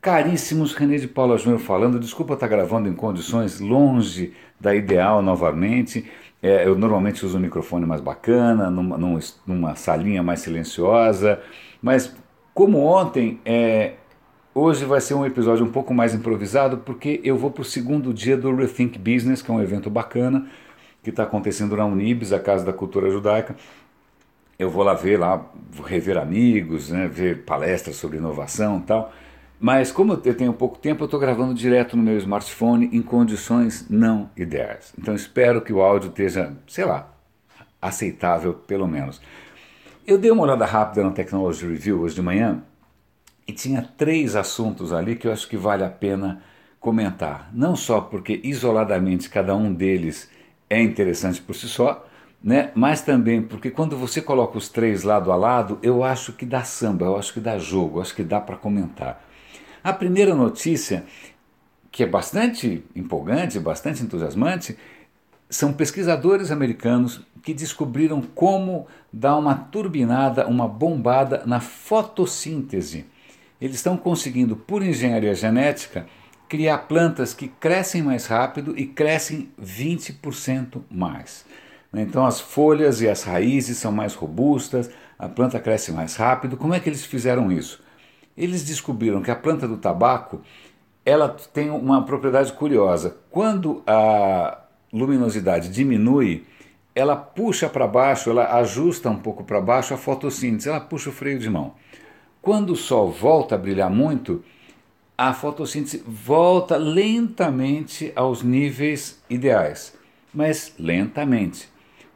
Caríssimos, René de Paula Júnior falando. Desculpa estar gravando em condições longe da ideal novamente. É, eu normalmente uso um microfone mais bacana, numa, numa, salinha mais silenciosa, mas como ontem, é, hoje vai ser um episódio um pouco mais improvisado, porque eu vou para o segundo dia do Rethink Business, que é um evento bacana, que está acontecendo na Unibis, a Casa da Cultura Judaica. Eu vou lá ver, lá, rever amigos, né, ver palestras sobre inovação e tal. Mas como eu tenho pouco tempo, eu estou gravando direto no meu smartphone em condições não ideais. Então espero que o áudio esteja, sei lá, aceitável pelo menos. Eu dei uma olhada rápida no Technology Review hoje de manhã e tinha três assuntos ali que eu acho que vale a pena comentar. Não só porque isoladamente cada um deles é interessante por si só, né? mas também porque quando você coloca os três lado a lado, eu acho que dá samba, eu acho que dá jogo, eu acho que dá para comentar. A primeira notícia, que é bastante empolgante, bastante entusiasmante, são pesquisadores americanos que descobriram como dar uma turbinada, uma bombada na fotossíntese. Eles estão conseguindo, por engenharia genética, criar plantas que crescem mais rápido e crescem 20% mais. Então as folhas e as raízes são mais robustas, a planta cresce mais rápido. Como é que eles fizeram isso? Eles descobriram que a planta do tabaco ela tem uma propriedade curiosa. Quando a luminosidade diminui, ela puxa para baixo, ela ajusta um pouco para baixo a fotossíntese, ela puxa o freio de mão. Quando o sol volta a brilhar muito, a fotossíntese volta lentamente aos níveis ideais, mas lentamente.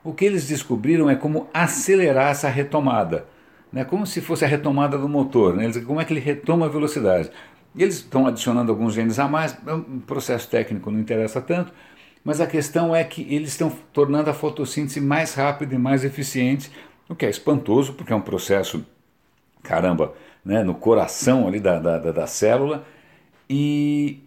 O que eles descobriram é como acelerar essa retomada né, como se fosse a retomada do motor, né, como é que ele retoma a velocidade. E eles estão adicionando alguns genes a mais, é um processo técnico não interessa tanto, mas a questão é que eles estão tornando a fotossíntese mais rápida e mais eficiente, o que é espantoso, porque é um processo, caramba, né, no coração ali da, da, da célula, e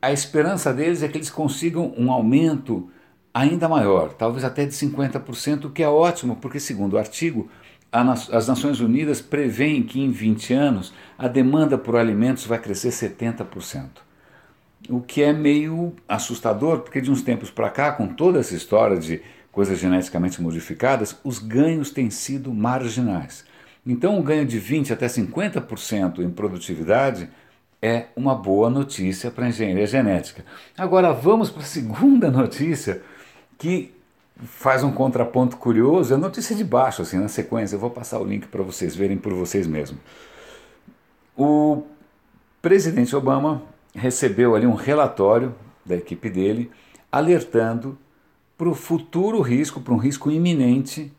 a esperança deles é que eles consigam um aumento ainda maior, talvez até de 50%, o que é ótimo, porque segundo o artigo, as Nações Unidas prevêem que em 20 anos a demanda por alimentos vai crescer 70%. O que é meio assustador, porque de uns tempos para cá, com toda essa história de coisas geneticamente modificadas, os ganhos têm sido marginais. Então, um ganho de 20 até 50% em produtividade é uma boa notícia para a engenharia genética. Agora, vamos para a segunda notícia que faz um contraponto curioso, é a notícia de baixo, assim, na sequência, eu vou passar o link para vocês verem por vocês mesmos. O presidente Obama recebeu ali um relatório da equipe dele, alertando para o futuro risco, para um risco iminente,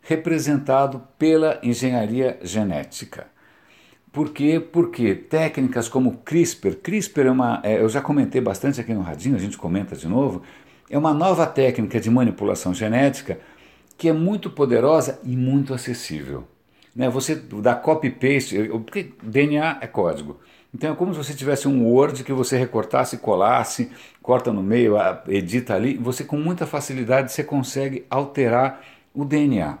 representado pela engenharia genética. Por quê? Porque técnicas como CRISPR, CRISPR é uma, é, eu já comentei bastante aqui no Radinho, a gente comenta de novo, é uma nova técnica de manipulação genética que é muito poderosa e muito acessível. Né? Você dá copy-paste, porque DNA é código. Então é como se você tivesse um Word que você recortasse, colasse, corta no meio, edita ali, você com muita facilidade você consegue alterar o DNA.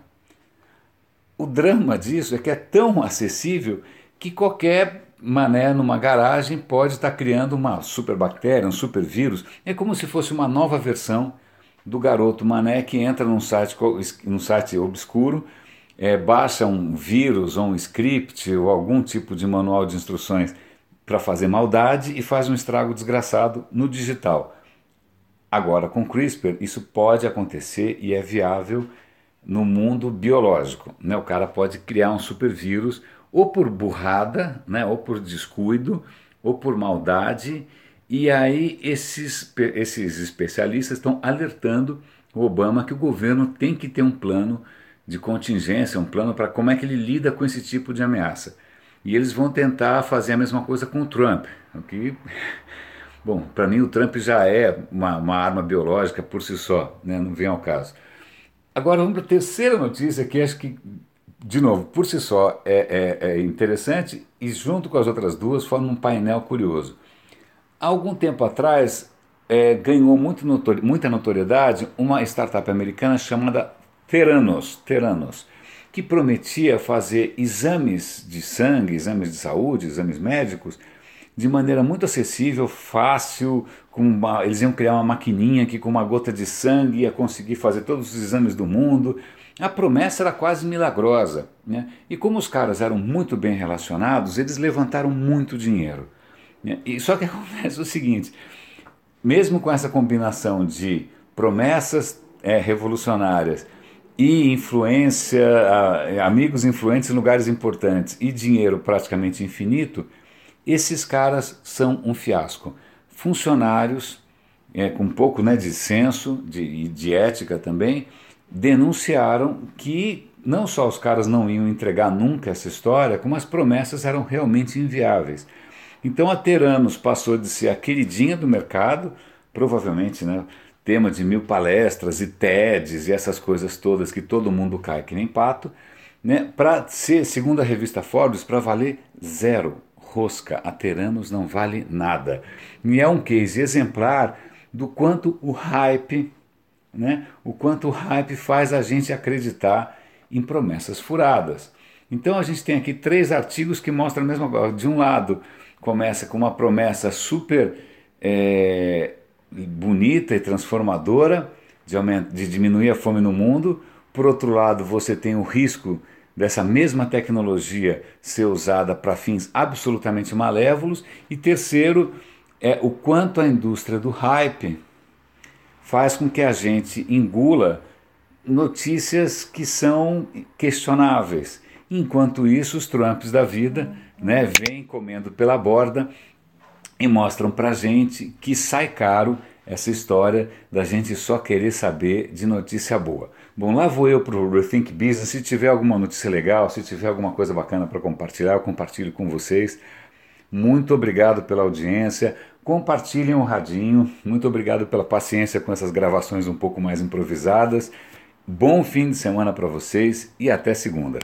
O drama disso é que é tão acessível que qualquer mané numa garagem pode estar criando uma superbactéria, um supervírus. É como se fosse uma nova versão do garoto mané que entra num site, num site obscuro, é, baixa um vírus ou um script ou algum tipo de manual de instruções para fazer maldade e faz um estrago desgraçado no digital. Agora, com CRISPR, isso pode acontecer e é viável no mundo biológico. Né? O cara pode criar um supervírus ou por burrada, né, ou por descuido, ou por maldade, e aí esses, esses especialistas estão alertando o Obama que o governo tem que ter um plano de contingência, um plano para como é que ele lida com esse tipo de ameaça. E eles vão tentar fazer a mesma coisa com o Trump, o que, bom, para mim o Trump já é uma, uma arma biológica por si só, né, não vem ao caso. Agora vamos para a terceira notícia, que acho que de novo, por si só é, é, é, interessante e junto com as outras duas forma um painel curioso. Há algum tempo atrás é, ganhou muito notori muita notoriedade uma startup americana chamada Theranos, Theranos, que prometia fazer exames de sangue, exames de saúde, exames médicos, de maneira muito acessível, fácil, com uma, eles iam criar uma maquininha que com uma gota de sangue ia conseguir fazer todos os exames do mundo. A promessa era quase milagrosa. Né? E como os caras eram muito bem relacionados, eles levantaram muito dinheiro. Né? E só que acontece o seguinte: mesmo com essa combinação de promessas é, revolucionárias e influência, amigos influentes em lugares importantes e dinheiro praticamente infinito, esses caras são um fiasco. Funcionários, é, com um pouco né, de senso de, de ética também, denunciaram que não só os caras não iam entregar nunca essa história, como as promessas eram realmente inviáveis. Então a Teranos passou de ser a queridinha do mercado, provavelmente né, tema de mil palestras e TEDs e essas coisas todas que todo mundo cai que nem pato, né, para ser, segundo a revista Forbes, para valer zero rosca. A Teranos não vale nada. E é um case exemplar do quanto o hype, né, o quanto o hype faz a gente acreditar em promessas furadas. Então a gente tem aqui três artigos que mostram a mesma coisa. De um lado, começa com uma promessa super é, bonita e transformadora de, de diminuir a fome no mundo. Por outro lado, você tem o risco dessa mesma tecnologia ser usada para fins absolutamente malévolos. E terceiro, é o quanto a indústria do hype faz com que a gente engula notícias que são questionáveis. Enquanto isso, os Trumps da vida né, vêm comendo pela borda e mostram para gente que sai caro essa história da gente só querer saber de notícia boa. Bom, lá vou eu para o Rethink Business. Se tiver alguma notícia legal, se tiver alguma coisa bacana para compartilhar, eu compartilho com vocês. Muito obrigado pela audiência. Compartilhem o radinho. Muito obrigado pela paciência com essas gravações um pouco mais improvisadas. Bom fim de semana para vocês e até segunda.